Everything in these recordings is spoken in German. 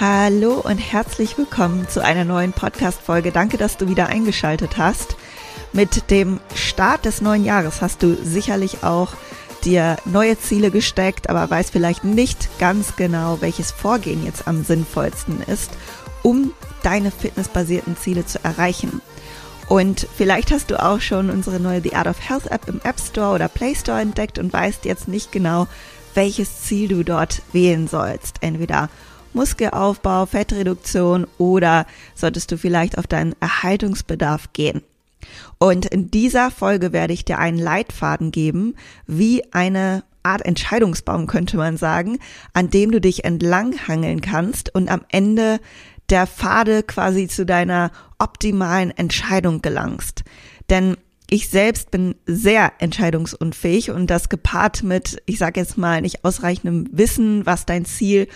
Hallo und herzlich willkommen zu einer neuen Podcast-Folge. Danke, dass du wieder eingeschaltet hast. Mit dem Start des neuen Jahres hast du sicherlich auch dir neue Ziele gesteckt, aber weißt vielleicht nicht ganz genau, welches Vorgehen jetzt am sinnvollsten ist, um deine fitnessbasierten Ziele zu erreichen. Und vielleicht hast du auch schon unsere neue The Art of Health App im App Store oder Play Store entdeckt und weißt jetzt nicht genau, welches Ziel du dort wählen sollst. Entweder Muskelaufbau, Fettreduktion oder solltest du vielleicht auf deinen Erhaltungsbedarf gehen. Und in dieser Folge werde ich dir einen Leitfaden geben, wie eine Art Entscheidungsbaum könnte man sagen, an dem du dich entlanghangeln kannst und am Ende der Pfade quasi zu deiner optimalen Entscheidung gelangst. Denn ich selbst bin sehr entscheidungsunfähig und das gepaart mit, ich sage jetzt mal, nicht ausreichendem Wissen, was dein Ziel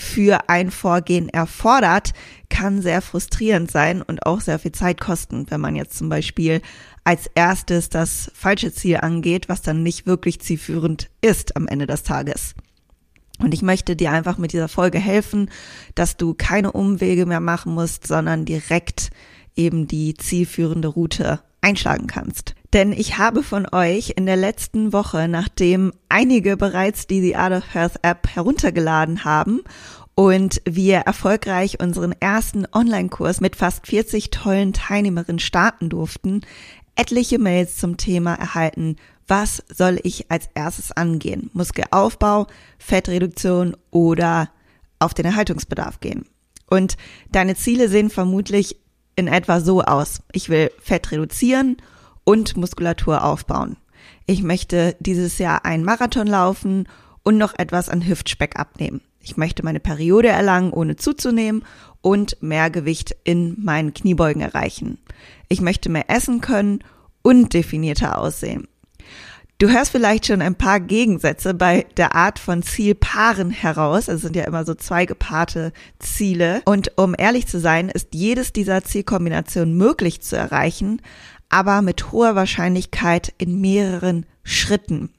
für ein Vorgehen erfordert, kann sehr frustrierend sein und auch sehr viel Zeit kosten, wenn man jetzt zum Beispiel als erstes das falsche Ziel angeht, was dann nicht wirklich zielführend ist am Ende des Tages. Und ich möchte dir einfach mit dieser Folge helfen, dass du keine Umwege mehr machen musst, sondern direkt eben die zielführende Route einschlagen kannst. Denn ich habe von euch in der letzten Woche, nachdem einige bereits die The Art of Health App heruntergeladen haben und wir erfolgreich unseren ersten Online-Kurs mit fast 40 tollen Teilnehmerinnen starten durften, etliche Mails zum Thema erhalten, was soll ich als erstes angehen? Muskelaufbau, Fettreduktion oder auf den Erhaltungsbedarf gehen? Und deine Ziele sehen vermutlich in etwa so aus. Ich will Fett reduzieren und Muskulatur aufbauen. Ich möchte dieses Jahr einen Marathon laufen und noch etwas an Hüftspeck abnehmen. Ich möchte meine Periode erlangen, ohne zuzunehmen und mehr Gewicht in meinen Kniebeugen erreichen. Ich möchte mehr essen können und definierter aussehen. Du hörst vielleicht schon ein paar Gegensätze bei der Art von Zielpaaren heraus. Es sind ja immer so zwei gepaarte Ziele. Und um ehrlich zu sein, ist jedes dieser Zielkombinationen möglich zu erreichen, aber mit hoher Wahrscheinlichkeit in mehreren Schritten.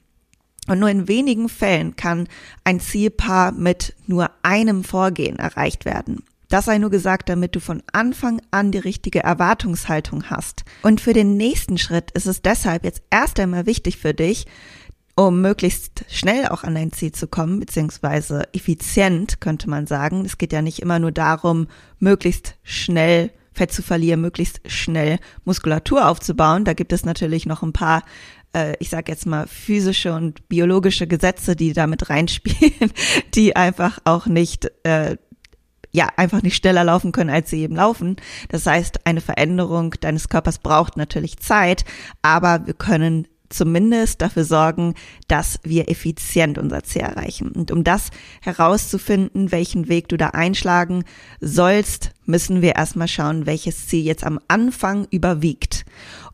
Und nur in wenigen Fällen kann ein Zielpaar mit nur einem Vorgehen erreicht werden. Das sei nur gesagt, damit du von Anfang an die richtige Erwartungshaltung hast. Und für den nächsten Schritt ist es deshalb jetzt erst einmal wichtig für dich, um möglichst schnell auch an dein Ziel zu kommen, beziehungsweise effizient, könnte man sagen. Es geht ja nicht immer nur darum, möglichst schnell Fett zu verlieren, möglichst schnell Muskulatur aufzubauen. Da gibt es natürlich noch ein paar äh, ich sage jetzt mal, physische und biologische Gesetze, die damit reinspielen, die einfach auch nicht äh, ja einfach nicht schneller laufen können, als sie eben laufen. Das heißt, eine Veränderung deines Körpers braucht natürlich Zeit, aber wir können zumindest dafür sorgen, dass wir effizient unser Ziel erreichen. Und um das herauszufinden, welchen Weg du da einschlagen sollst, müssen wir erstmal schauen, welches Ziel jetzt am Anfang überwiegt.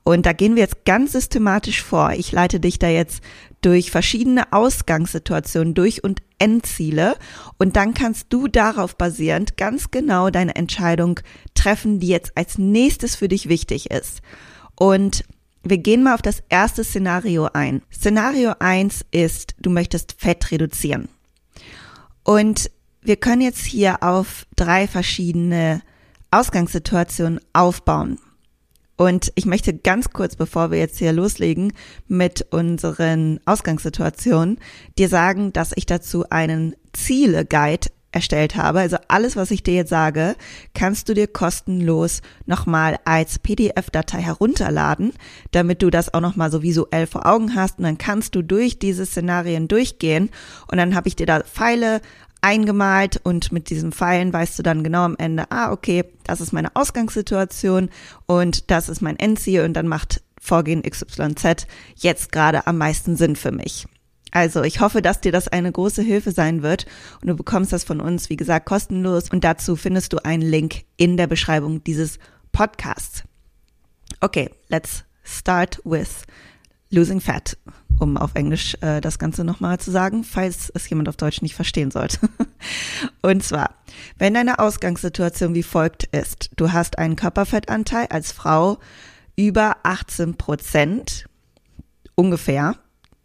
Und da gehen wir jetzt ganz systematisch vor. Ich leite dich da jetzt durch verschiedene Ausgangssituationen durch und Endziele und dann kannst du darauf basierend ganz genau deine Entscheidung treffen, die jetzt als nächstes für dich wichtig ist. Und wir gehen mal auf das erste Szenario ein. Szenario eins ist, du möchtest Fett reduzieren. Und wir können jetzt hier auf drei verschiedene Ausgangssituationen aufbauen. Und ich möchte ganz kurz, bevor wir jetzt hier loslegen mit unseren Ausgangssituationen, dir sagen, dass ich dazu einen Ziele-Guide erstellt habe. Also alles, was ich dir jetzt sage, kannst du dir kostenlos nochmal als PDF-Datei herunterladen, damit du das auch nochmal so visuell vor Augen hast. Und dann kannst du durch diese Szenarien durchgehen. Und dann habe ich dir da Pfeile eingemalt und mit diesen Pfeilen weißt du dann genau am Ende, ah, okay, das ist meine Ausgangssituation und das ist mein Endziel und dann macht Vorgehen XYZ jetzt gerade am meisten Sinn für mich. Also ich hoffe, dass dir das eine große Hilfe sein wird und du bekommst das von uns, wie gesagt, kostenlos und dazu findest du einen Link in der Beschreibung dieses Podcasts. Okay, let's start with losing fat, um auf Englisch äh, das Ganze nochmal zu sagen, falls es jemand auf Deutsch nicht verstehen sollte. und zwar, wenn deine Ausgangssituation wie folgt ist, du hast einen Körperfettanteil als Frau über 18 Prozent, ungefähr,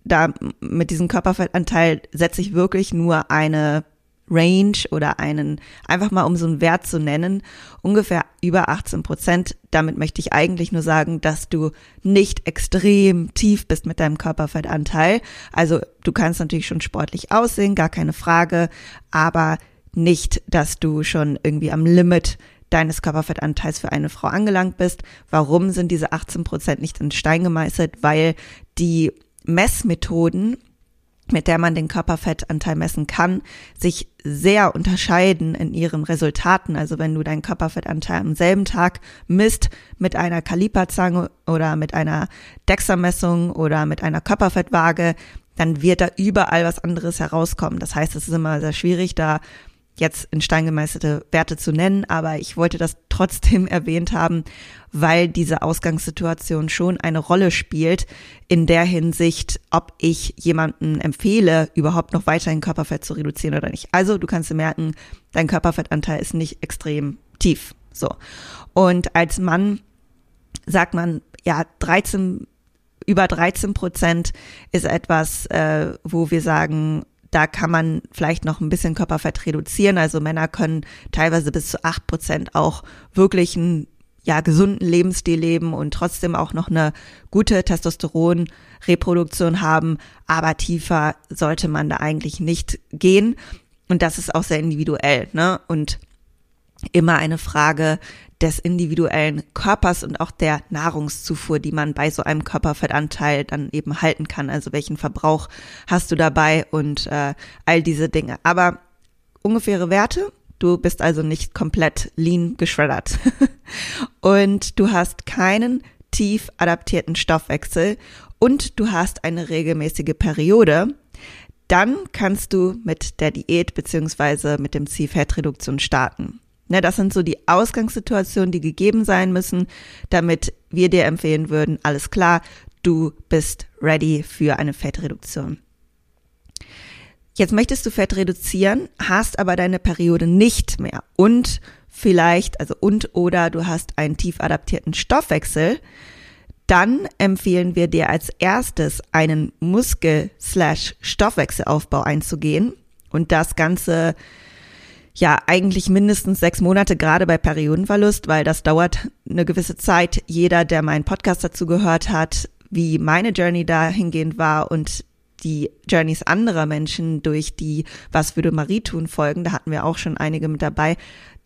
da mit diesem Körperfettanteil setze ich wirklich nur eine Range oder einen, einfach mal um so einen Wert zu nennen, ungefähr über 18 Prozent. Damit möchte ich eigentlich nur sagen, dass du nicht extrem tief bist mit deinem Körperfettanteil. Also du kannst natürlich schon sportlich aussehen, gar keine Frage, aber nicht, dass du schon irgendwie am Limit deines Körperfettanteils für eine Frau angelangt bist. Warum sind diese 18 Prozent nicht in Stein gemeißelt? Weil die Messmethoden, mit der man den Körperfettanteil messen kann, sich sehr unterscheiden in ihren Resultaten. Also wenn du deinen Körperfettanteil am selben Tag misst mit einer Kaliperzange oder mit einer DEXA-Messung oder mit einer Körperfettwaage, dann wird da überall was anderes herauskommen. Das heißt, es ist immer sehr schwierig, da jetzt in Stein gemeißelte Werte zu nennen, aber ich wollte das trotzdem erwähnt haben, weil diese Ausgangssituation schon eine Rolle spielt in der Hinsicht, ob ich jemanden empfehle, überhaupt noch weiterhin Körperfett zu reduzieren oder nicht. Also du kannst merken, dein Körperfettanteil ist nicht extrem tief. So. Und als Mann sagt man, ja, 13 über 13 Prozent ist etwas, äh, wo wir sagen, da kann man vielleicht noch ein bisschen Körperfett reduzieren. Also Männer können teilweise bis zu acht Prozent auch wirklich einen ja, gesunden Lebensstil leben und trotzdem auch noch eine gute Testosteronreproduktion haben. Aber tiefer sollte man da eigentlich nicht gehen. Und das ist auch sehr individuell, ne? Und immer eine Frage des individuellen Körpers und auch der Nahrungszufuhr, die man bei so einem Körperfettanteil dann eben halten kann. Also welchen Verbrauch hast du dabei und äh, all diese Dinge. Aber ungefähre Werte. Du bist also nicht komplett lean geschreddert. und du hast keinen tief adaptierten Stoffwechsel und du hast eine regelmäßige Periode, dann kannst du mit der Diät beziehungsweise mit dem Ziel Fettreduktion starten. Ne, das sind so die Ausgangssituationen, die gegeben sein müssen, damit wir dir empfehlen würden, alles klar, du bist ready für eine Fettreduktion. Jetzt möchtest du Fett reduzieren, hast aber deine Periode nicht mehr und vielleicht, also und oder du hast einen tief adaptierten Stoffwechsel, dann empfehlen wir dir als erstes einen Muskel-Stoffwechselaufbau einzugehen und das Ganze ja eigentlich mindestens sechs Monate, gerade bei Periodenverlust, weil das dauert eine gewisse Zeit. Jeder, der meinen Podcast dazu gehört hat, wie meine Journey dahingehend war und die Journeys anderer Menschen durch die Was würde Marie tun folgen, da hatten wir auch schon einige mit dabei,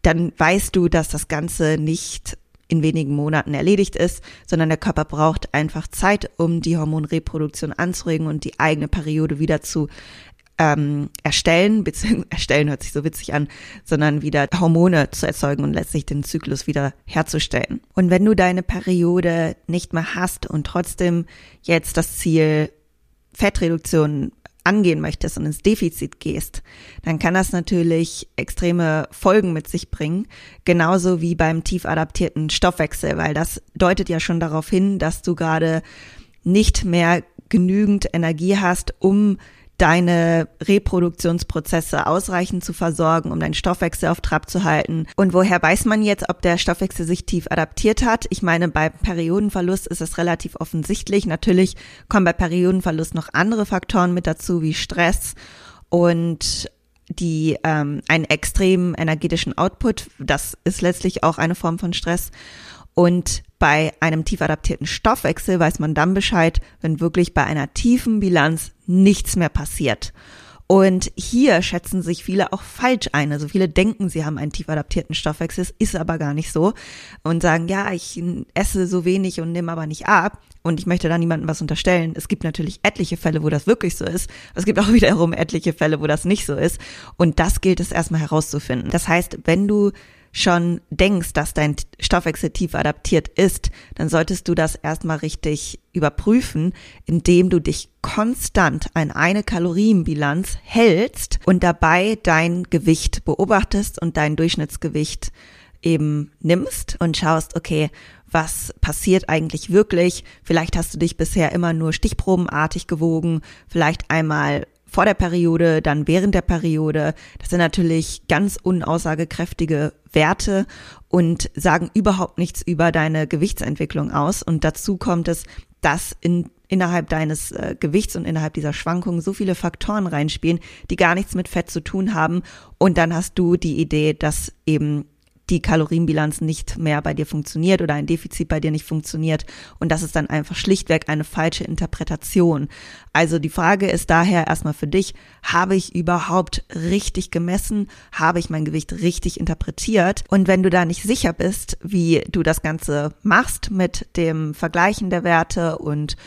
dann weißt du, dass das Ganze nicht in wenigen Monaten erledigt ist, sondern der Körper braucht einfach Zeit, um die Hormonreproduktion anzuregen und die eigene Periode wieder zu ähm, erstellen, beziehungsweise erstellen hört sich so witzig an, sondern wieder Hormone zu erzeugen und letztlich den Zyklus wieder herzustellen. Und wenn du deine Periode nicht mehr hast und trotzdem jetzt das Ziel Fettreduktion angehen möchtest und ins Defizit gehst, dann kann das natürlich extreme Folgen mit sich bringen, genauso wie beim tief adaptierten Stoffwechsel, weil das deutet ja schon darauf hin, dass du gerade nicht mehr genügend Energie hast, um deine Reproduktionsprozesse ausreichend zu versorgen, um deinen Stoffwechsel auf Trab zu halten. Und woher weiß man jetzt, ob der Stoffwechsel sich tief adaptiert hat? Ich meine, bei Periodenverlust ist es relativ offensichtlich. Natürlich kommen bei Periodenverlust noch andere Faktoren mit dazu, wie Stress und die ähm, einen extremen energetischen Output. Das ist letztlich auch eine Form von Stress. Und bei einem tief adaptierten Stoffwechsel weiß man dann Bescheid, wenn wirklich bei einer tiefen Bilanz nichts mehr passiert. Und hier schätzen sich viele auch falsch ein. Also viele denken, sie haben einen tief adaptierten Stoffwechsel, ist aber gar nicht so. Und sagen, ja, ich esse so wenig und nehme aber nicht ab. Und ich möchte da niemandem was unterstellen. Es gibt natürlich etliche Fälle, wo das wirklich so ist. Es gibt auch wiederum etliche Fälle, wo das nicht so ist. Und das gilt es erstmal herauszufinden. Das heißt, wenn du schon denkst, dass dein Stoffwechsel tief adaptiert ist, dann solltest du das erstmal richtig überprüfen, indem du dich konstant an eine Kalorienbilanz hältst und dabei dein Gewicht beobachtest und dein Durchschnittsgewicht eben nimmst und schaust, okay, was passiert eigentlich wirklich? Vielleicht hast du dich bisher immer nur stichprobenartig gewogen, vielleicht einmal vor der Periode, dann während der Periode. Das sind natürlich ganz unaussagekräftige Werte und sagen überhaupt nichts über deine Gewichtsentwicklung aus. Und dazu kommt es, dass in innerhalb deines äh, Gewichts und innerhalb dieser Schwankungen so viele Faktoren reinspielen, die gar nichts mit Fett zu tun haben. Und dann hast du die Idee, dass eben die Kalorienbilanz nicht mehr bei dir funktioniert oder ein Defizit bei dir nicht funktioniert. Und das ist dann einfach schlichtweg eine falsche Interpretation. Also die Frage ist daher erstmal für dich, habe ich überhaupt richtig gemessen? Habe ich mein Gewicht richtig interpretiert? Und wenn du da nicht sicher bist, wie du das Ganze machst mit dem Vergleichen der Werte und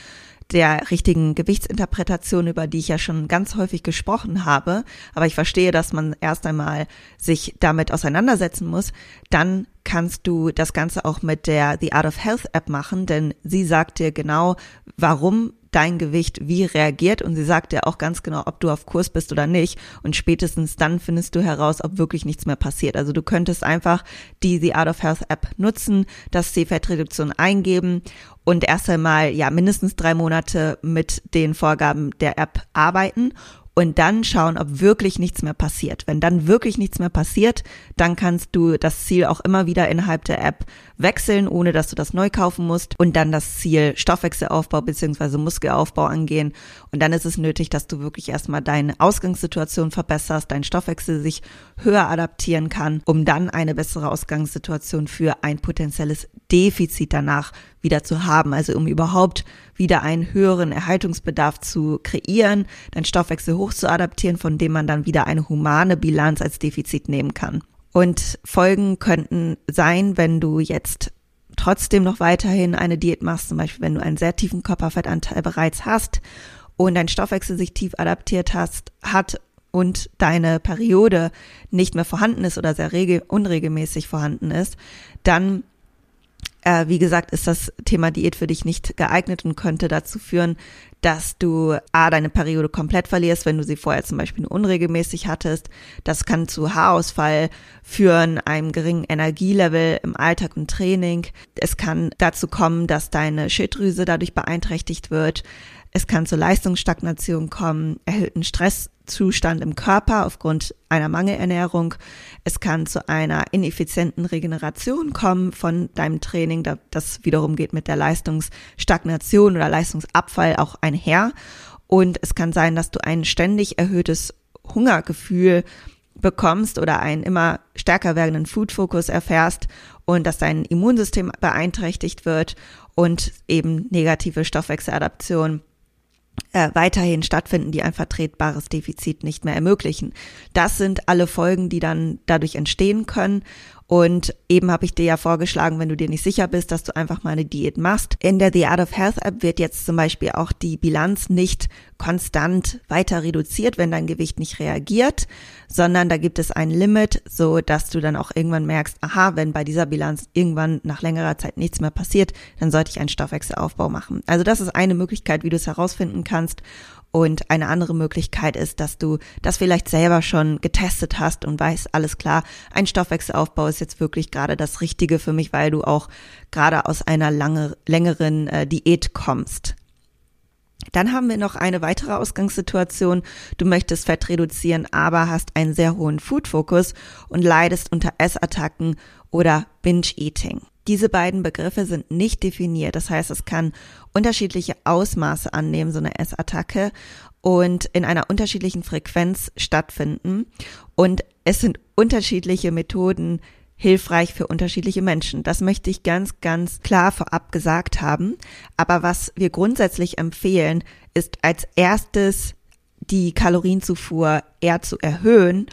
der richtigen Gewichtsinterpretation, über die ich ja schon ganz häufig gesprochen habe, aber ich verstehe, dass man erst einmal sich damit auseinandersetzen muss, dann kannst du das Ganze auch mit der The Art of Health App machen, denn sie sagt dir genau, warum dein Gewicht wie reagiert. Und sie sagt dir auch ganz genau, ob du auf Kurs bist oder nicht. Und spätestens dann findest du heraus, ob wirklich nichts mehr passiert. Also du könntest einfach die The Art of Health App nutzen, das C-Fettreduktion eingeben und erst einmal ja mindestens drei Monate mit den Vorgaben der App arbeiten und dann schauen, ob wirklich nichts mehr passiert. Wenn dann wirklich nichts mehr passiert, dann kannst du das Ziel auch immer wieder innerhalb der App wechseln, ohne dass du das neu kaufen musst und dann das Ziel Stoffwechselaufbau beziehungsweise Muskelaufbau angehen. Und dann ist es nötig, dass du wirklich erstmal deine Ausgangssituation verbesserst, dein Stoffwechsel sich höher adaptieren kann, um dann eine bessere Ausgangssituation für ein potenzielles Defizit danach wieder zu haben. Also um überhaupt wieder einen höheren Erhaltungsbedarf zu kreieren, deinen Stoffwechsel hoch zu adaptieren, von dem man dann wieder eine humane Bilanz als Defizit nehmen kann. Und Folgen könnten sein, wenn du jetzt trotzdem noch weiterhin eine Diät machst, zum Beispiel wenn du einen sehr tiefen Körperfettanteil bereits hast und dein Stoffwechsel sich tief adaptiert hast, hat und deine Periode nicht mehr vorhanden ist oder sehr regel unregelmäßig vorhanden ist, dann äh, wie gesagt, ist das Thema Diät für dich nicht geeignet und könnte dazu führen, dass du A, deine Periode komplett verlierst, wenn du sie vorher zum Beispiel nur unregelmäßig hattest. Das kann zu Haarausfall führen, einem geringen Energielevel im Alltag und Training. Es kann dazu kommen, dass deine Schilddrüse dadurch beeinträchtigt wird. Es kann zur Leistungsstagnation kommen, erhöhten Stresszustand im Körper aufgrund einer Mangelernährung. Es kann zu einer ineffizienten Regeneration kommen von deinem Training. Das wiederum geht mit der Leistungsstagnation oder Leistungsabfall auch einher. Und es kann sein, dass du ein ständig erhöhtes Hungergefühl bekommst oder einen immer stärker werdenden Food-Fokus erfährst und dass dein Immunsystem beeinträchtigt wird und eben negative Stoffwechseladaption äh, weiterhin stattfinden, die ein vertretbares Defizit nicht mehr ermöglichen. Das sind alle Folgen, die dann dadurch entstehen können. Und eben habe ich dir ja vorgeschlagen, wenn du dir nicht sicher bist, dass du einfach mal eine Diät machst. In der The Art of Health App wird jetzt zum Beispiel auch die Bilanz nicht konstant weiter reduziert, wenn dein Gewicht nicht reagiert, sondern da gibt es ein Limit, so dass du dann auch irgendwann merkst, aha, wenn bei dieser Bilanz irgendwann nach längerer Zeit nichts mehr passiert, dann sollte ich einen Stoffwechselaufbau machen. Also das ist eine Möglichkeit, wie du es herausfinden kannst. Und eine andere Möglichkeit ist, dass du das vielleicht selber schon getestet hast und weißt, alles klar, ein Stoffwechselaufbau ist jetzt wirklich gerade das Richtige für mich, weil du auch gerade aus einer lange, längeren äh, Diät kommst. Dann haben wir noch eine weitere Ausgangssituation. Du möchtest Fett reduzieren, aber hast einen sehr hohen Food-Fokus und leidest unter Essattacken oder Binge-Eating. Diese beiden Begriffe sind nicht definiert. Das heißt, es kann unterschiedliche Ausmaße annehmen, so eine Essattacke, und in einer unterschiedlichen Frequenz stattfinden. Und es sind unterschiedliche Methoden hilfreich für unterschiedliche Menschen. Das möchte ich ganz, ganz klar vorab gesagt haben. Aber was wir grundsätzlich empfehlen, ist als erstes die Kalorienzufuhr eher zu erhöhen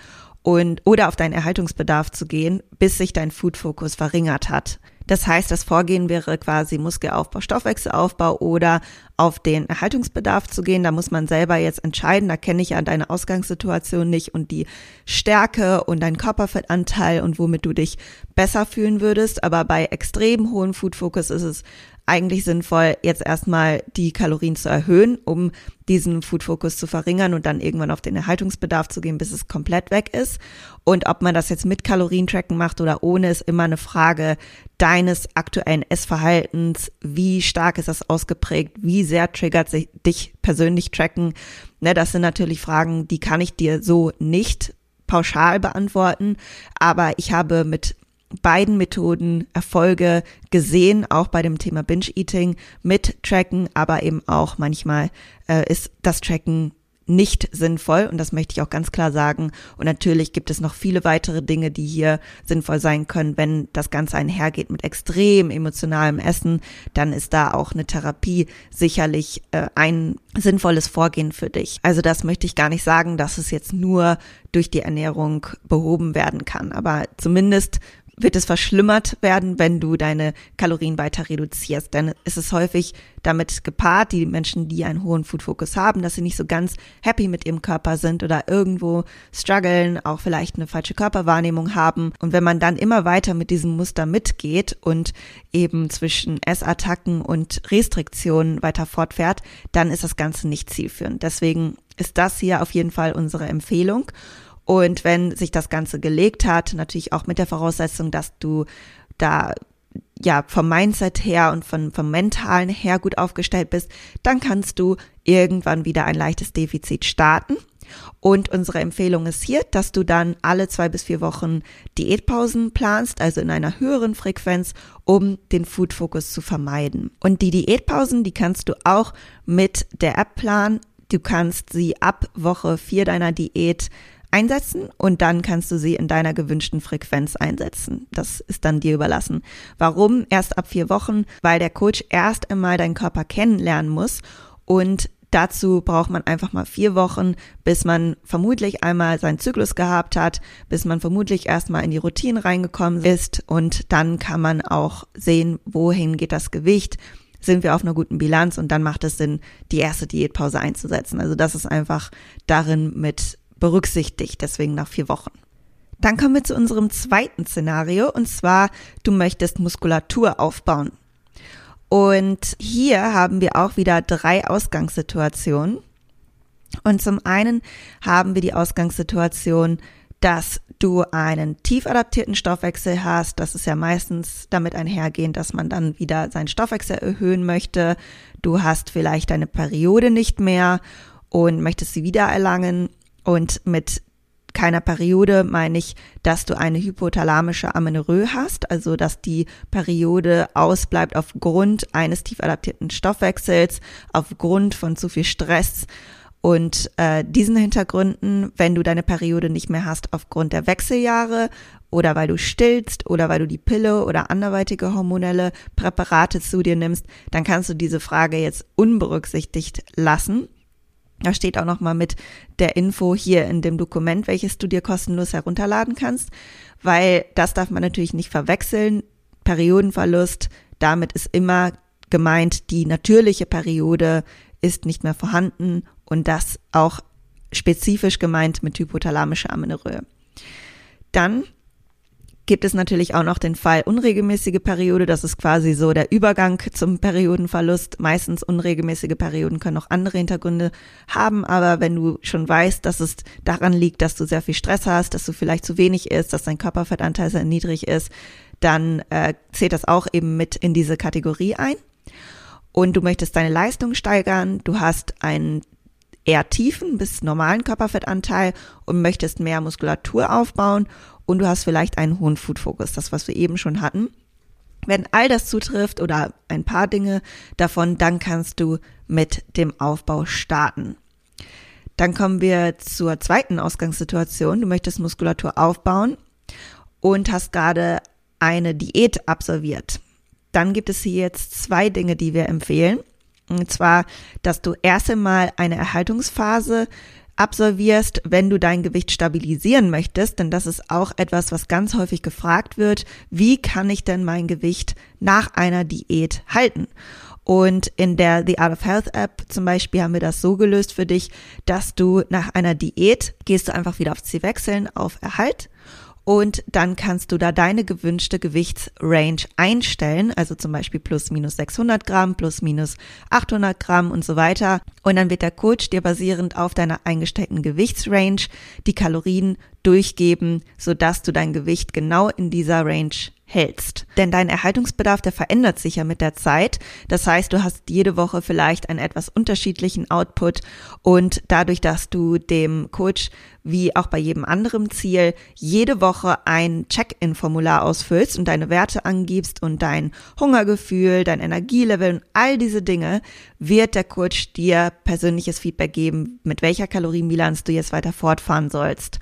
und oder auf deinen Erhaltungsbedarf zu gehen, bis sich dein Food-Fokus verringert hat. Das heißt, das Vorgehen wäre quasi Muskelaufbau, Stoffwechselaufbau oder auf den Erhaltungsbedarf zu gehen. Da muss man selber jetzt entscheiden. Da kenne ich ja deine Ausgangssituation nicht und die Stärke und dein Körperfettanteil und womit du dich besser fühlen würdest. Aber bei extrem hohem Food Focus ist es eigentlich sinnvoll, jetzt erstmal die Kalorien zu erhöhen, um diesen Food Focus zu verringern und dann irgendwann auf den Erhaltungsbedarf zu gehen, bis es komplett weg ist. Und ob man das jetzt mit Kalorientracken macht oder ohne, ist immer eine Frage deines aktuellen Essverhaltens. Wie stark ist das ausgeprägt? Wie sehr triggert sich dich persönlich tracken? Ne, das sind natürlich Fragen, die kann ich dir so nicht pauschal beantworten, aber ich habe mit beiden Methoden Erfolge gesehen, auch bei dem Thema Binge-Eating mit Tracken, aber eben auch manchmal äh, ist das Tracken nicht sinnvoll und das möchte ich auch ganz klar sagen. Und natürlich gibt es noch viele weitere Dinge, die hier sinnvoll sein können. Wenn das Ganze einhergeht mit extrem emotionalem Essen, dann ist da auch eine Therapie sicherlich äh, ein sinnvolles Vorgehen für dich. Also das möchte ich gar nicht sagen, dass es jetzt nur durch die Ernährung behoben werden kann. Aber zumindest wird es verschlimmert werden, wenn du deine Kalorien weiter reduzierst. Denn es ist häufig damit gepaart, die Menschen, die einen hohen Food Focus haben, dass sie nicht so ganz happy mit ihrem Körper sind oder irgendwo strugglen, auch vielleicht eine falsche Körperwahrnehmung haben. Und wenn man dann immer weiter mit diesem Muster mitgeht und eben zwischen Essattacken und Restriktionen weiter fortfährt, dann ist das Ganze nicht zielführend. Deswegen ist das hier auf jeden Fall unsere Empfehlung. Und wenn sich das Ganze gelegt hat, natürlich auch mit der Voraussetzung, dass du da ja vom Mindset her und von, vom mentalen her gut aufgestellt bist, dann kannst du irgendwann wieder ein leichtes Defizit starten. Und unsere Empfehlung ist hier, dass du dann alle zwei bis vier Wochen Diätpausen planst, also in einer höheren Frequenz, um den Food Focus zu vermeiden. Und die Diätpausen, die kannst du auch mit der App planen. Du kannst sie ab Woche vier deiner Diät einsetzen und dann kannst du sie in deiner gewünschten Frequenz einsetzen. Das ist dann dir überlassen. Warum? Erst ab vier Wochen, weil der Coach erst einmal deinen Körper kennenlernen muss und Dazu braucht man einfach mal vier Wochen, bis man vermutlich einmal seinen Zyklus gehabt hat, bis man vermutlich erstmal in die Routine reingekommen ist und dann kann man auch sehen, wohin geht das Gewicht, sind wir auf einer guten Bilanz und dann macht es Sinn, die erste Diätpause einzusetzen. Also das ist einfach darin mit berücksichtigt, deswegen nach vier Wochen. Dann kommen wir zu unserem zweiten Szenario und zwar, du möchtest Muskulatur aufbauen. Und hier haben wir auch wieder drei Ausgangssituationen. Und zum einen haben wir die Ausgangssituation, dass du einen tief adaptierten Stoffwechsel hast. Das ist ja meistens damit einhergehend, dass man dann wieder seinen Stoffwechsel erhöhen möchte. Du hast vielleicht deine Periode nicht mehr und möchtest sie wieder erlangen und mit keiner Periode meine ich, dass du eine hypothalamische Amenorrhoe hast, also dass die Periode ausbleibt aufgrund eines tief adaptierten Stoffwechsels, aufgrund von zu viel Stress. Und äh, diesen Hintergründen, wenn du deine Periode nicht mehr hast aufgrund der Wechseljahre oder weil du stillst oder weil du die Pille oder anderweitige hormonelle Präparate zu dir nimmst, dann kannst du diese Frage jetzt unberücksichtigt lassen. Da steht auch nochmal mit der Info hier in dem Dokument, welches du dir kostenlos herunterladen kannst, weil das darf man natürlich nicht verwechseln. Periodenverlust, damit ist immer gemeint, die natürliche Periode ist nicht mehr vorhanden und das auch spezifisch gemeint mit hypothalamischer Amenorrhoe. Dann gibt es natürlich auch noch den Fall unregelmäßige Periode. Das ist quasi so der Übergang zum Periodenverlust. Meistens unregelmäßige Perioden können auch andere Hintergründe haben, aber wenn du schon weißt, dass es daran liegt, dass du sehr viel Stress hast, dass du vielleicht zu wenig isst, dass dein Körperfettanteil sehr niedrig ist, dann äh, zählt das auch eben mit in diese Kategorie ein. Und du möchtest deine Leistung steigern, du hast einen eher tiefen bis normalen Körperfettanteil und möchtest mehr Muskulatur aufbauen und du hast vielleicht einen hohen Food Focus, das was wir eben schon hatten. Wenn all das zutrifft oder ein paar Dinge davon, dann kannst du mit dem Aufbau starten. Dann kommen wir zur zweiten Ausgangssituation. Du möchtest Muskulatur aufbauen und hast gerade eine Diät absolviert. Dann gibt es hier jetzt zwei Dinge, die wir empfehlen. Und zwar, dass du erst einmal eine Erhaltungsphase absolvierst, wenn du dein Gewicht stabilisieren möchtest, denn das ist auch etwas, was ganz häufig gefragt wird. Wie kann ich denn mein Gewicht nach einer Diät halten? Und in der The Art of Health App zum Beispiel haben wir das so gelöst für dich, dass du nach einer Diät gehst du einfach wieder auf Ziel wechseln, auf Erhalt und dann kannst du da deine gewünschte Gewichtsrange einstellen, also zum Beispiel plus minus 600 Gramm, plus minus 800 Gramm und so weiter. Und dann wird der Coach dir basierend auf deiner eingestellten Gewichtsrange die Kalorien durchgeben, sodass du dein Gewicht genau in dieser Range hältst. Denn dein Erhaltungsbedarf, der verändert sich ja mit der Zeit. Das heißt, du hast jede Woche vielleicht einen etwas unterschiedlichen Output und dadurch, dass du dem Coach wie auch bei jedem anderen Ziel jede Woche ein Check-in-Formular ausfüllst und deine Werte angibst und dein Hungergefühl, dein Energielevel und all diese Dinge, wird der Coach dir persönliches Feedback geben, mit welcher Kalorienbilanz du jetzt weiter fortfahren sollst.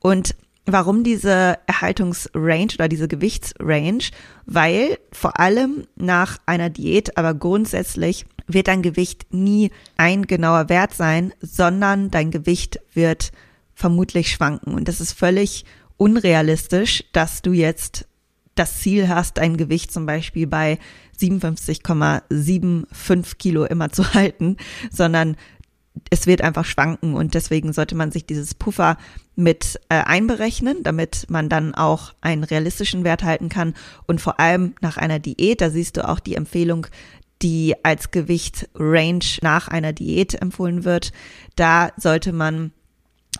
Und Warum diese Erhaltungsrange oder diese Gewichtsrange? Weil vor allem nach einer Diät, aber grundsätzlich wird dein Gewicht nie ein genauer Wert sein, sondern dein Gewicht wird vermutlich schwanken. Und das ist völlig unrealistisch, dass du jetzt das Ziel hast, dein Gewicht zum Beispiel bei 57,75 Kilo immer zu halten, sondern es wird einfach schwanken und deswegen sollte man sich dieses Puffer mit äh, einberechnen, damit man dann auch einen realistischen Wert halten kann. Und vor allem nach einer Diät, da siehst du auch die Empfehlung, die als Gewicht-Range nach einer Diät empfohlen wird, da sollte man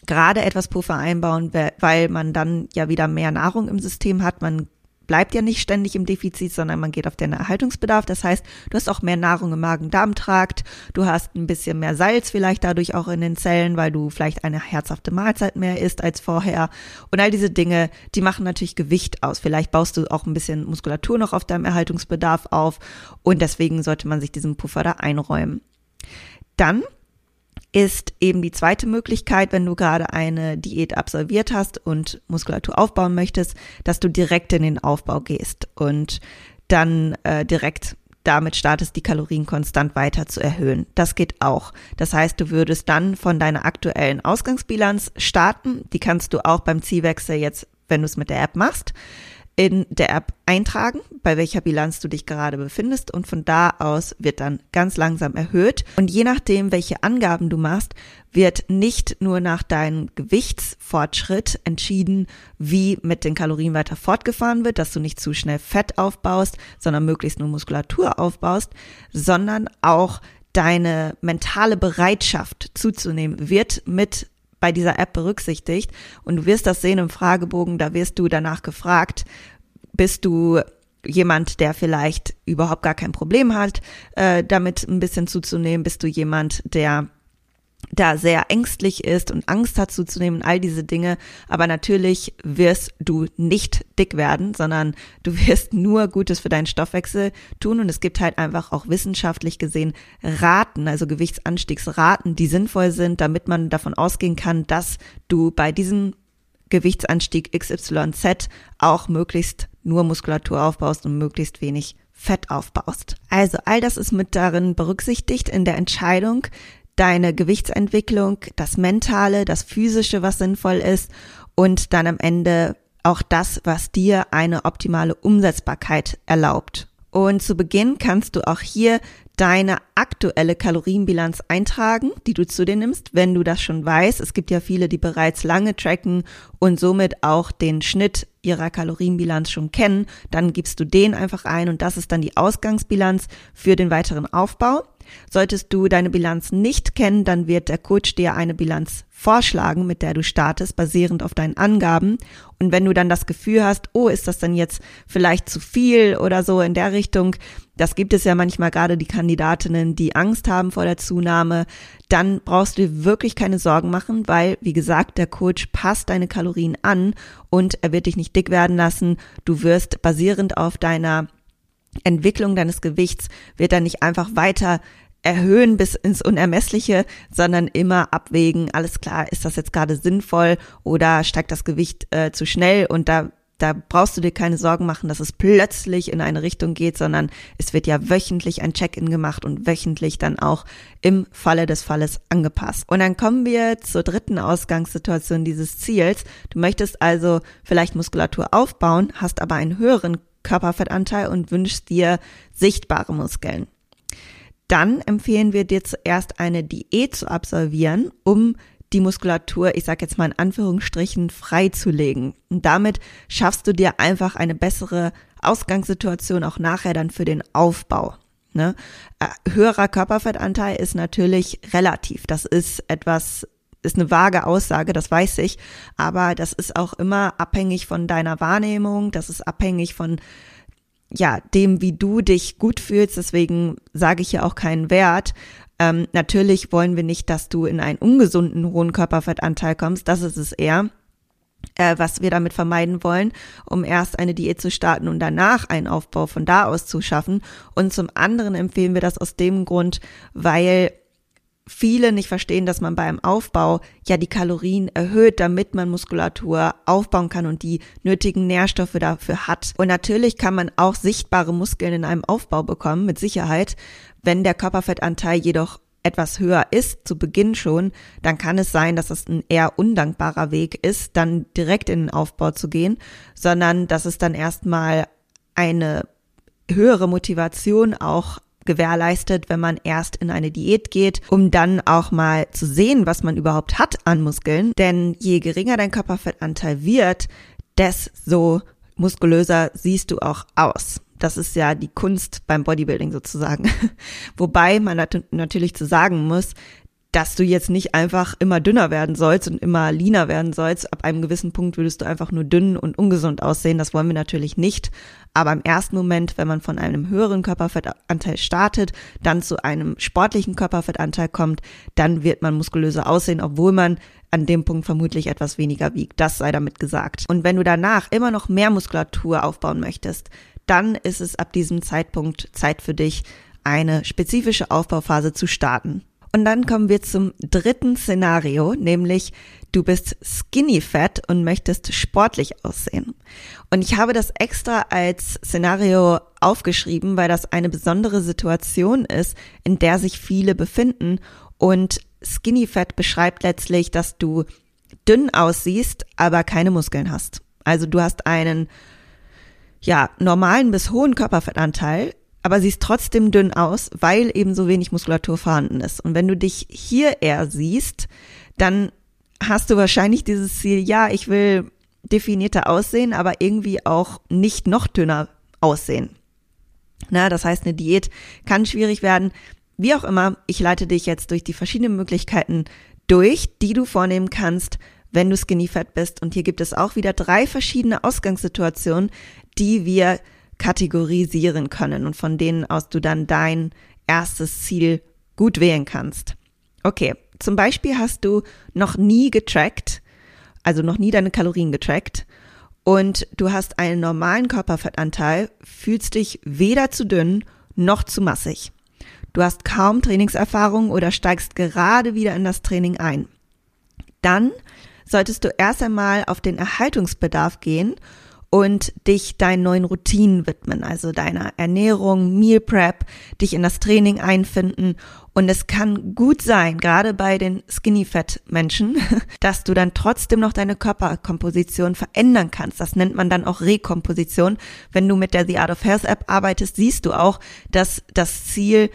gerade etwas Puffer einbauen, weil man dann ja wieder mehr Nahrung im System hat, man bleibt ja nicht ständig im Defizit, sondern man geht auf den Erhaltungsbedarf. Das heißt, du hast auch mehr Nahrung im Magen-Darm-Trakt, du hast ein bisschen mehr Salz vielleicht dadurch auch in den Zellen, weil du vielleicht eine herzhafte Mahlzeit mehr isst als vorher. Und all diese Dinge, die machen natürlich Gewicht aus. Vielleicht baust du auch ein bisschen Muskulatur noch auf deinem Erhaltungsbedarf auf und deswegen sollte man sich diesen Puffer da einräumen. Dann ist eben die zweite Möglichkeit, wenn du gerade eine Diät absolviert hast und Muskulatur aufbauen möchtest, dass du direkt in den Aufbau gehst und dann äh, direkt damit startest, die Kalorien konstant weiter zu erhöhen. Das geht auch. Das heißt, du würdest dann von deiner aktuellen Ausgangsbilanz starten. Die kannst du auch beim Zielwechsel jetzt, wenn du es mit der App machst, in der App eintragen, bei welcher Bilanz du dich gerade befindest und von da aus wird dann ganz langsam erhöht. Und je nachdem, welche Angaben du machst, wird nicht nur nach deinem Gewichtsfortschritt entschieden, wie mit den Kalorien weiter fortgefahren wird, dass du nicht zu schnell Fett aufbaust, sondern möglichst nur Muskulatur aufbaust, sondern auch deine mentale Bereitschaft zuzunehmen wird mit bei dieser App berücksichtigt. Und du wirst das sehen im Fragebogen, da wirst du danach gefragt, bist du jemand, der vielleicht überhaupt gar kein Problem hat, äh, damit ein bisschen zuzunehmen? Bist du jemand, der da sehr ängstlich ist und Angst hat zuzunehmen, all diese Dinge. Aber natürlich wirst du nicht dick werden, sondern du wirst nur Gutes für deinen Stoffwechsel tun. Und es gibt halt einfach auch wissenschaftlich gesehen Raten, also Gewichtsanstiegsraten, die sinnvoll sind, damit man davon ausgehen kann, dass du bei diesem Gewichtsanstieg XYZ auch möglichst nur Muskulatur aufbaust und möglichst wenig Fett aufbaust. Also all das ist mit darin berücksichtigt in der Entscheidung, deine Gewichtsentwicklung, das Mentale, das Physische, was sinnvoll ist und dann am Ende auch das, was dir eine optimale Umsetzbarkeit erlaubt. Und zu Beginn kannst du auch hier deine aktuelle Kalorienbilanz eintragen, die du zu dir nimmst, wenn du das schon weißt. Es gibt ja viele, die bereits lange tracken und somit auch den Schnitt ihrer Kalorienbilanz schon kennen. Dann gibst du den einfach ein und das ist dann die Ausgangsbilanz für den weiteren Aufbau. Solltest du deine Bilanz nicht kennen, dann wird der Coach dir eine Bilanz vorschlagen, mit der du startest, basierend auf deinen Angaben. Und wenn du dann das Gefühl hast, oh, ist das denn jetzt vielleicht zu viel oder so in der Richtung, das gibt es ja manchmal gerade die Kandidatinnen, die Angst haben vor der Zunahme, dann brauchst du dir wirklich keine Sorgen machen, weil, wie gesagt, der Coach passt deine Kalorien an und er wird dich nicht dick werden lassen. Du wirst basierend auf deiner Entwicklung deines Gewichts wird dann nicht einfach weiter erhöhen bis ins Unermessliche, sondern immer abwägen, alles klar, ist das jetzt gerade sinnvoll oder steigt das Gewicht äh, zu schnell und da Da brauchst du dir keine Sorgen machen, dass es plötzlich in eine Richtung geht, sondern es wird ja wöchentlich ein Check-in gemacht und wöchentlich dann auch im Falle des Falles angepasst. Und dann kommen wir zur dritten Ausgangssituation dieses Ziels. Du möchtest also vielleicht Muskulatur aufbauen, hast aber einen höheren Körperfettanteil und wünschst dir sichtbare Muskeln. Dann empfehlen wir dir zuerst eine Diät zu absolvieren, um die Muskulatur, ich sage jetzt mal in Anführungsstrichen, freizulegen. Und damit schaffst du dir einfach eine bessere Ausgangssituation auch nachher dann für den Aufbau. Ne? Äh, höherer Körperfettanteil ist natürlich relativ. Das ist etwas, ist eine vage Aussage, das weiß ich. Aber das ist auch immer abhängig von deiner Wahrnehmung. Das ist abhängig von ja, dem, wie du dich gut fühlst. Deswegen sage ich ja auch keinen Wert. Ähm, natürlich wollen wir nicht, dass du in einen ungesunden hohen Körperfettanteil kommst. Das ist es eher, äh, was wir damit vermeiden wollen, um erst eine Diät zu starten und danach einen Aufbau von da aus zu schaffen. Und zum anderen empfehlen wir das aus dem Grund, weil viele nicht verstehen, dass man beim Aufbau ja die Kalorien erhöht, damit man Muskulatur aufbauen kann und die nötigen Nährstoffe dafür hat. Und natürlich kann man auch sichtbare Muskeln in einem Aufbau bekommen, mit Sicherheit. Wenn der Körperfettanteil jedoch etwas höher ist, zu Beginn schon, dann kann es sein, dass es ein eher undankbarer Weg ist, dann direkt in den Aufbau zu gehen, sondern dass es dann erstmal eine höhere Motivation auch gewährleistet, wenn man erst in eine Diät geht, um dann auch mal zu sehen, was man überhaupt hat an Muskeln. Denn je geringer dein Körperfettanteil wird, desto muskulöser siehst du auch aus. Das ist ja die Kunst beim Bodybuilding sozusagen. Wobei man natürlich zu sagen muss, dass du jetzt nicht einfach immer dünner werden sollst und immer leaner werden sollst. Ab einem gewissen Punkt würdest du einfach nur dünn und ungesund aussehen. Das wollen wir natürlich nicht. Aber im ersten Moment, wenn man von einem höheren Körperfettanteil startet, dann zu einem sportlichen Körperfettanteil kommt, dann wird man muskulöser aussehen, obwohl man an dem Punkt vermutlich etwas weniger wiegt. Das sei damit gesagt. Und wenn du danach immer noch mehr Muskulatur aufbauen möchtest, dann ist es ab diesem Zeitpunkt Zeit für dich, eine spezifische Aufbauphase zu starten. Und dann kommen wir zum dritten Szenario, nämlich du bist skinny fat und möchtest sportlich aussehen. Und ich habe das extra als Szenario aufgeschrieben, weil das eine besondere Situation ist, in der sich viele befinden. Und skinny fat beschreibt letztlich, dass du dünn aussiehst, aber keine Muskeln hast. Also du hast einen ja, normalen bis hohen Körperfettanteil, aber siehst trotzdem dünn aus, weil eben so wenig Muskulatur vorhanden ist. Und wenn du dich hier eher siehst, dann hast du wahrscheinlich dieses Ziel, ja, ich will definierter aussehen, aber irgendwie auch nicht noch dünner aussehen. Na, das heißt, eine Diät kann schwierig werden. Wie auch immer, ich leite dich jetzt durch die verschiedenen Möglichkeiten durch, die du vornehmen kannst, wenn du skinny fat bist. Und hier gibt es auch wieder drei verschiedene Ausgangssituationen, die wir kategorisieren können und von denen aus du dann dein erstes Ziel gut wählen kannst. Okay, zum Beispiel hast du noch nie getrackt, also noch nie deine Kalorien getrackt und du hast einen normalen Körperfettanteil, fühlst dich weder zu dünn noch zu massig. Du hast kaum Trainingserfahrung oder steigst gerade wieder in das Training ein. Dann solltest du erst einmal auf den Erhaltungsbedarf gehen und dich deinen neuen Routinen widmen, also deiner Ernährung, Meal Prep, dich in das Training einfinden. Und es kann gut sein, gerade bei den Skinny Fat Menschen, dass du dann trotzdem noch deine Körperkomposition verändern kannst. Das nennt man dann auch Rekomposition. Wenn du mit der The Art of Health App arbeitest, siehst du auch, dass das Ziel,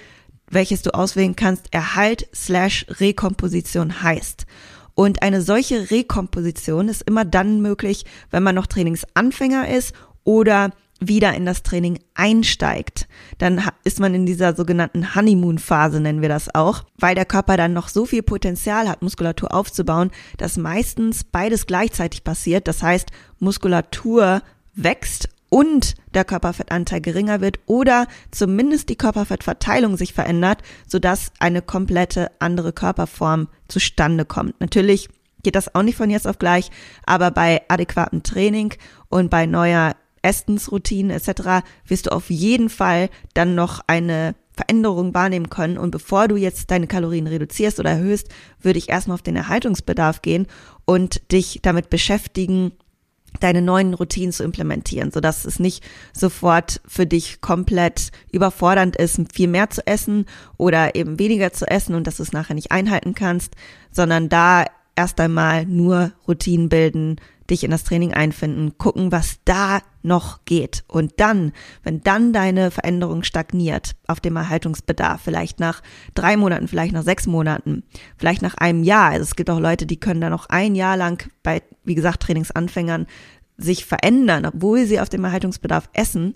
welches du auswählen kannst, Erhalt slash Rekomposition heißt. Und eine solche Rekomposition ist immer dann möglich, wenn man noch Trainingsanfänger ist oder wieder in das Training einsteigt, dann ist man in dieser sogenannten Honeymoon-Phase, nennen wir das auch, weil der Körper dann noch so viel Potenzial hat, Muskulatur aufzubauen, dass meistens beides gleichzeitig passiert. Das heißt, Muskulatur wächst und der Körperfettanteil geringer wird oder zumindest die Körperfettverteilung sich verändert, sodass eine komplette andere Körperform zustande kommt. Natürlich geht das auch nicht von jetzt auf gleich, aber bei adäquatem Training und bei neuer Essensroutine etc. wirst du auf jeden Fall dann noch eine Veränderung wahrnehmen können. Und bevor du jetzt deine Kalorien reduzierst oder erhöhst, würde ich erstmal auf den Erhaltungsbedarf gehen und dich damit beschäftigen, deine neuen Routinen zu implementieren, sodass es nicht sofort für dich komplett überfordernd ist, viel mehr zu essen oder eben weniger zu essen und dass du es nachher nicht einhalten kannst, sondern da erst einmal nur Routinen bilden, dich in das Training einfinden, gucken, was da noch geht. Und dann, wenn dann deine Veränderung stagniert auf dem Erhaltungsbedarf, vielleicht nach drei Monaten, vielleicht nach sechs Monaten, vielleicht nach einem Jahr. Also es gibt auch Leute, die können da noch ein Jahr lang bei, wie gesagt, Trainingsanfängern sich verändern, obwohl sie auf dem Erhaltungsbedarf essen.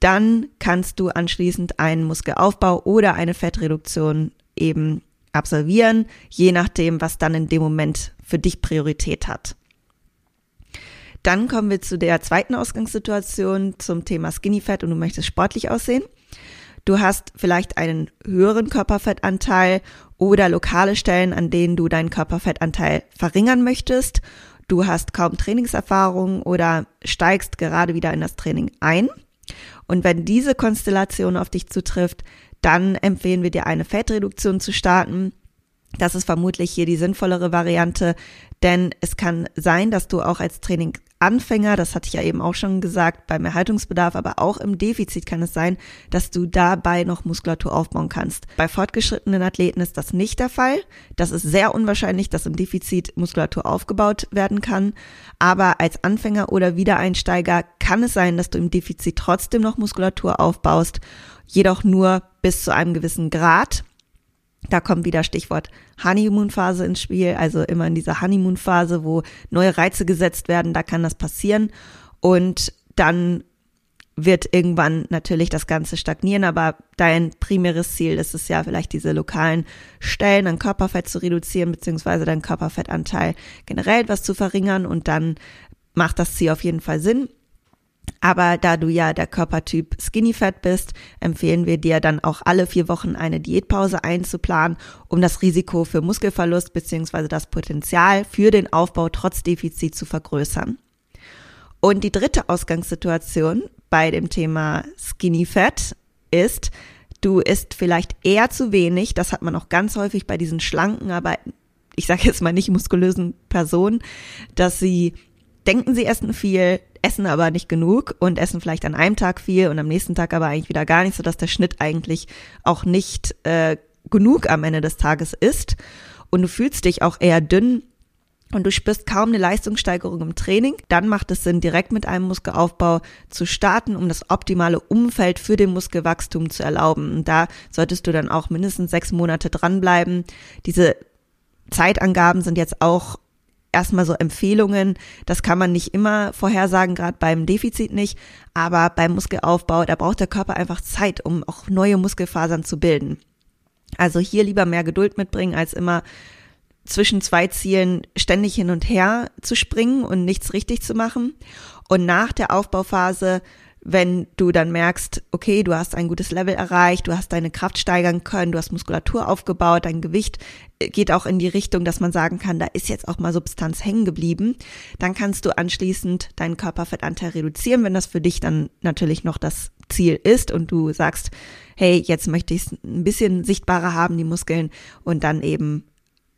Dann kannst du anschließend einen Muskelaufbau oder eine Fettreduktion eben absolvieren, je nachdem, was dann in dem Moment für dich Priorität hat. Dann kommen wir zu der zweiten Ausgangssituation zum Thema Skinny Fat und du möchtest sportlich aussehen. Du hast vielleicht einen höheren Körperfettanteil oder lokale Stellen, an denen du deinen Körperfettanteil verringern möchtest. Du hast kaum Trainingserfahrung oder steigst gerade wieder in das Training ein. Und wenn diese Konstellation auf dich zutrifft, dann empfehlen wir dir eine Fettreduktion zu starten. Das ist vermutlich hier die sinnvollere Variante, denn es kann sein, dass du auch als Traininganfänger, das hatte ich ja eben auch schon gesagt, beim Erhaltungsbedarf, aber auch im Defizit kann es sein, dass du dabei noch Muskulatur aufbauen kannst. Bei fortgeschrittenen Athleten ist das nicht der Fall. Das ist sehr unwahrscheinlich, dass im Defizit Muskulatur aufgebaut werden kann. Aber als Anfänger oder Wiedereinsteiger kann es sein, dass du im Defizit trotzdem noch Muskulatur aufbaust, jedoch nur bis zu einem gewissen Grad. Da kommt wieder Stichwort Honeymoon-Phase ins Spiel, also immer in dieser Honeymoon-Phase, wo neue Reize gesetzt werden, da kann das passieren. Und dann wird irgendwann natürlich das Ganze stagnieren, aber dein primäres Ziel ist es ja vielleicht diese lokalen Stellen an Körperfett zu reduzieren, beziehungsweise deinen Körperfettanteil generell etwas zu verringern und dann macht das Ziel auf jeden Fall Sinn. Aber da du ja der Körpertyp Skinny Fat bist, empfehlen wir dir dann auch alle vier Wochen eine Diätpause einzuplanen, um das Risiko für Muskelverlust bzw. das Potenzial für den Aufbau trotz Defizit zu vergrößern. Und die dritte Ausgangssituation bei dem Thema Skinny Fat ist, du isst vielleicht eher zu wenig, das hat man auch ganz häufig bei diesen schlanken, aber ich sage jetzt mal nicht muskulösen Personen, dass sie denken, sie essen viel, essen aber nicht genug und essen vielleicht an einem Tag viel und am nächsten Tag aber eigentlich wieder gar nicht, sodass der Schnitt eigentlich auch nicht äh, genug am Ende des Tages ist. Und du fühlst dich auch eher dünn und du spürst kaum eine Leistungssteigerung im Training, dann macht es Sinn, direkt mit einem Muskelaufbau zu starten, um das optimale Umfeld für den Muskelwachstum zu erlauben. Und da solltest du dann auch mindestens sechs Monate dranbleiben. Diese Zeitangaben sind jetzt auch erstmal so Empfehlungen. Das kann man nicht immer vorhersagen, gerade beim Defizit nicht. Aber beim Muskelaufbau, da braucht der Körper einfach Zeit, um auch neue Muskelfasern zu bilden. Also hier lieber mehr Geduld mitbringen, als immer zwischen zwei Zielen ständig hin und her zu springen und nichts richtig zu machen. Und nach der Aufbauphase wenn du dann merkst, okay, du hast ein gutes Level erreicht, du hast deine Kraft steigern können, du hast Muskulatur aufgebaut, dein Gewicht geht auch in die Richtung, dass man sagen kann, da ist jetzt auch mal Substanz hängen geblieben, dann kannst du anschließend deinen Körperfettanteil reduzieren, wenn das für dich dann natürlich noch das Ziel ist und du sagst, hey, jetzt möchte ich es ein bisschen sichtbarer haben, die Muskeln, und dann eben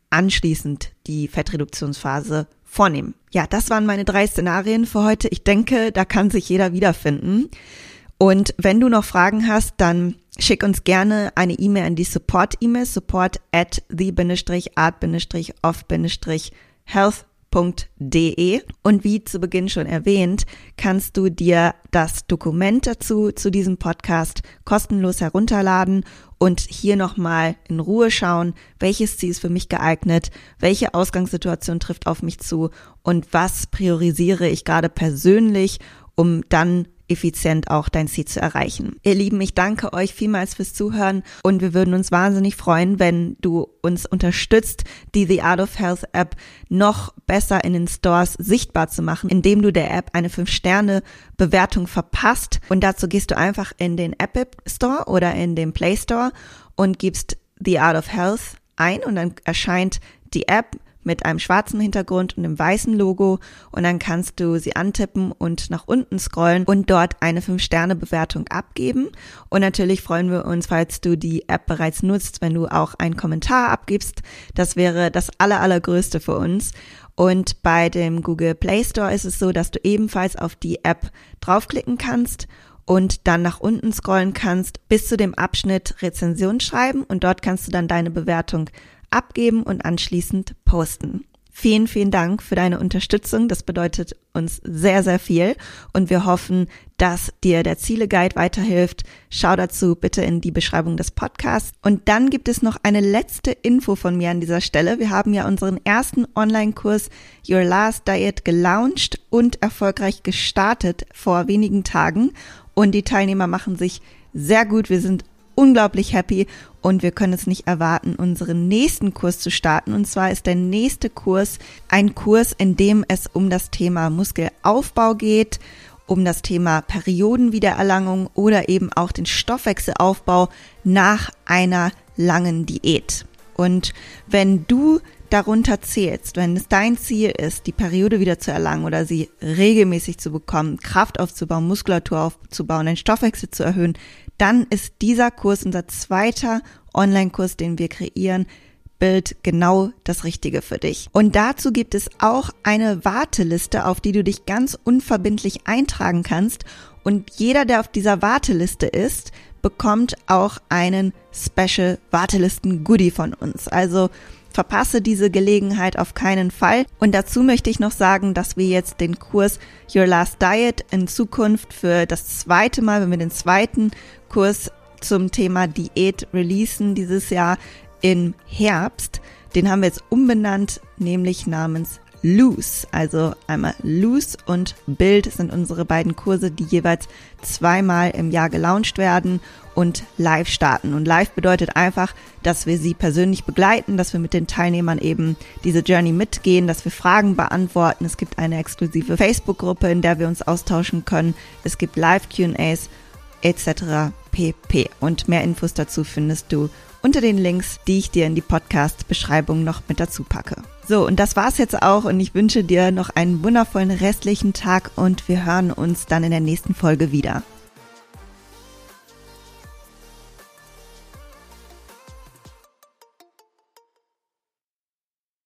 anschließend die Fettreduktionsphase vornehmen. Ja, das waren meine drei Szenarien für heute. Ich denke, da kann sich jeder wiederfinden. Und wenn du noch Fragen hast, dann schick uns gerne eine E-Mail an die Support-E-Mail, support at the-art-of-health www.ecom.de. Und wie zu Beginn schon erwähnt, kannst du dir das Dokument dazu, zu diesem Podcast kostenlos herunterladen und hier nochmal in Ruhe schauen, welches Ziel ist für mich geeignet, welche Ausgangssituation trifft auf mich zu und was priorisiere ich gerade persönlich, um dann effizient auch dein Ziel zu erreichen. Ihr Lieben, ich danke euch vielmals fürs Zuhören und wir würden uns wahnsinnig freuen, wenn du uns unterstützt, die The Art of Health App noch besser in den Stores sichtbar zu machen, indem du der App eine 5-Sterne-Bewertung verpasst. Und dazu gehst du einfach in den App Store oder in den Play Store und gibst The Art of Health ein und dann erscheint die App mit einem schwarzen Hintergrund und einem weißen Logo und dann kannst du sie antippen und nach unten scrollen und dort eine 5-Sterne-Bewertung abgeben. Und natürlich freuen wir uns, falls du die App bereits nutzt, wenn du auch einen Kommentar abgibst. Das wäre das aller, allergrößte für uns. Und bei dem Google Play Store ist es so, dass du ebenfalls auf die App draufklicken kannst und dann nach unten scrollen kannst bis zu dem Abschnitt Rezension schreiben und dort kannst du dann deine Bewertung abgeben und anschließend posten. Vielen, vielen Dank für deine Unterstützung. Das bedeutet uns sehr, sehr viel und wir hoffen, dass dir der Ziele Guide weiterhilft. Schau dazu bitte in die Beschreibung des Podcasts. Und dann gibt es noch eine letzte Info von mir an dieser Stelle. Wir haben ja unseren ersten Online-Kurs Your Last Diet gelauncht und erfolgreich gestartet vor wenigen Tagen und die Teilnehmer machen sich sehr gut. Wir sind unglaublich happy und wir können es nicht erwarten, unseren nächsten Kurs zu starten. Und zwar ist der nächste Kurs ein Kurs, in dem es um das Thema Muskelaufbau geht, um das Thema Periodenwiedererlangung oder eben auch den Stoffwechselaufbau nach einer langen Diät. Und wenn du darunter zählst, wenn es dein Ziel ist, die Periode wieder zu erlangen oder sie regelmäßig zu bekommen, Kraft aufzubauen, Muskulatur aufzubauen, den Stoffwechsel zu erhöhen, dann ist dieser Kurs unser zweiter Online-Kurs, den wir kreieren, Bild genau das Richtige für dich. Und dazu gibt es auch eine Warteliste, auf die du dich ganz unverbindlich eintragen kannst. Und jeder, der auf dieser Warteliste ist, bekommt auch einen Special Wartelisten Goodie von uns. Also Verpasse diese Gelegenheit auf keinen Fall. Und dazu möchte ich noch sagen, dass wir jetzt den Kurs Your Last Diet in Zukunft für das zweite Mal, wenn wir den zweiten Kurs zum Thema Diät releasen dieses Jahr im Herbst, den haben wir jetzt umbenannt, nämlich namens Loose. Also einmal Loose und Bild sind unsere beiden Kurse, die jeweils zweimal im Jahr gelauncht werden und live starten. Und live bedeutet einfach, dass wir sie persönlich begleiten, dass wir mit den Teilnehmern eben diese Journey mitgehen, dass wir Fragen beantworten. Es gibt eine exklusive Facebook-Gruppe, in der wir uns austauschen können. Es gibt Live-QAs etc. pp. Und mehr Infos dazu findest du unter den Links, die ich dir in die Podcast-Beschreibung noch mit dazu packe. So, und das war's jetzt auch und ich wünsche dir noch einen wundervollen restlichen Tag und wir hören uns dann in der nächsten Folge wieder.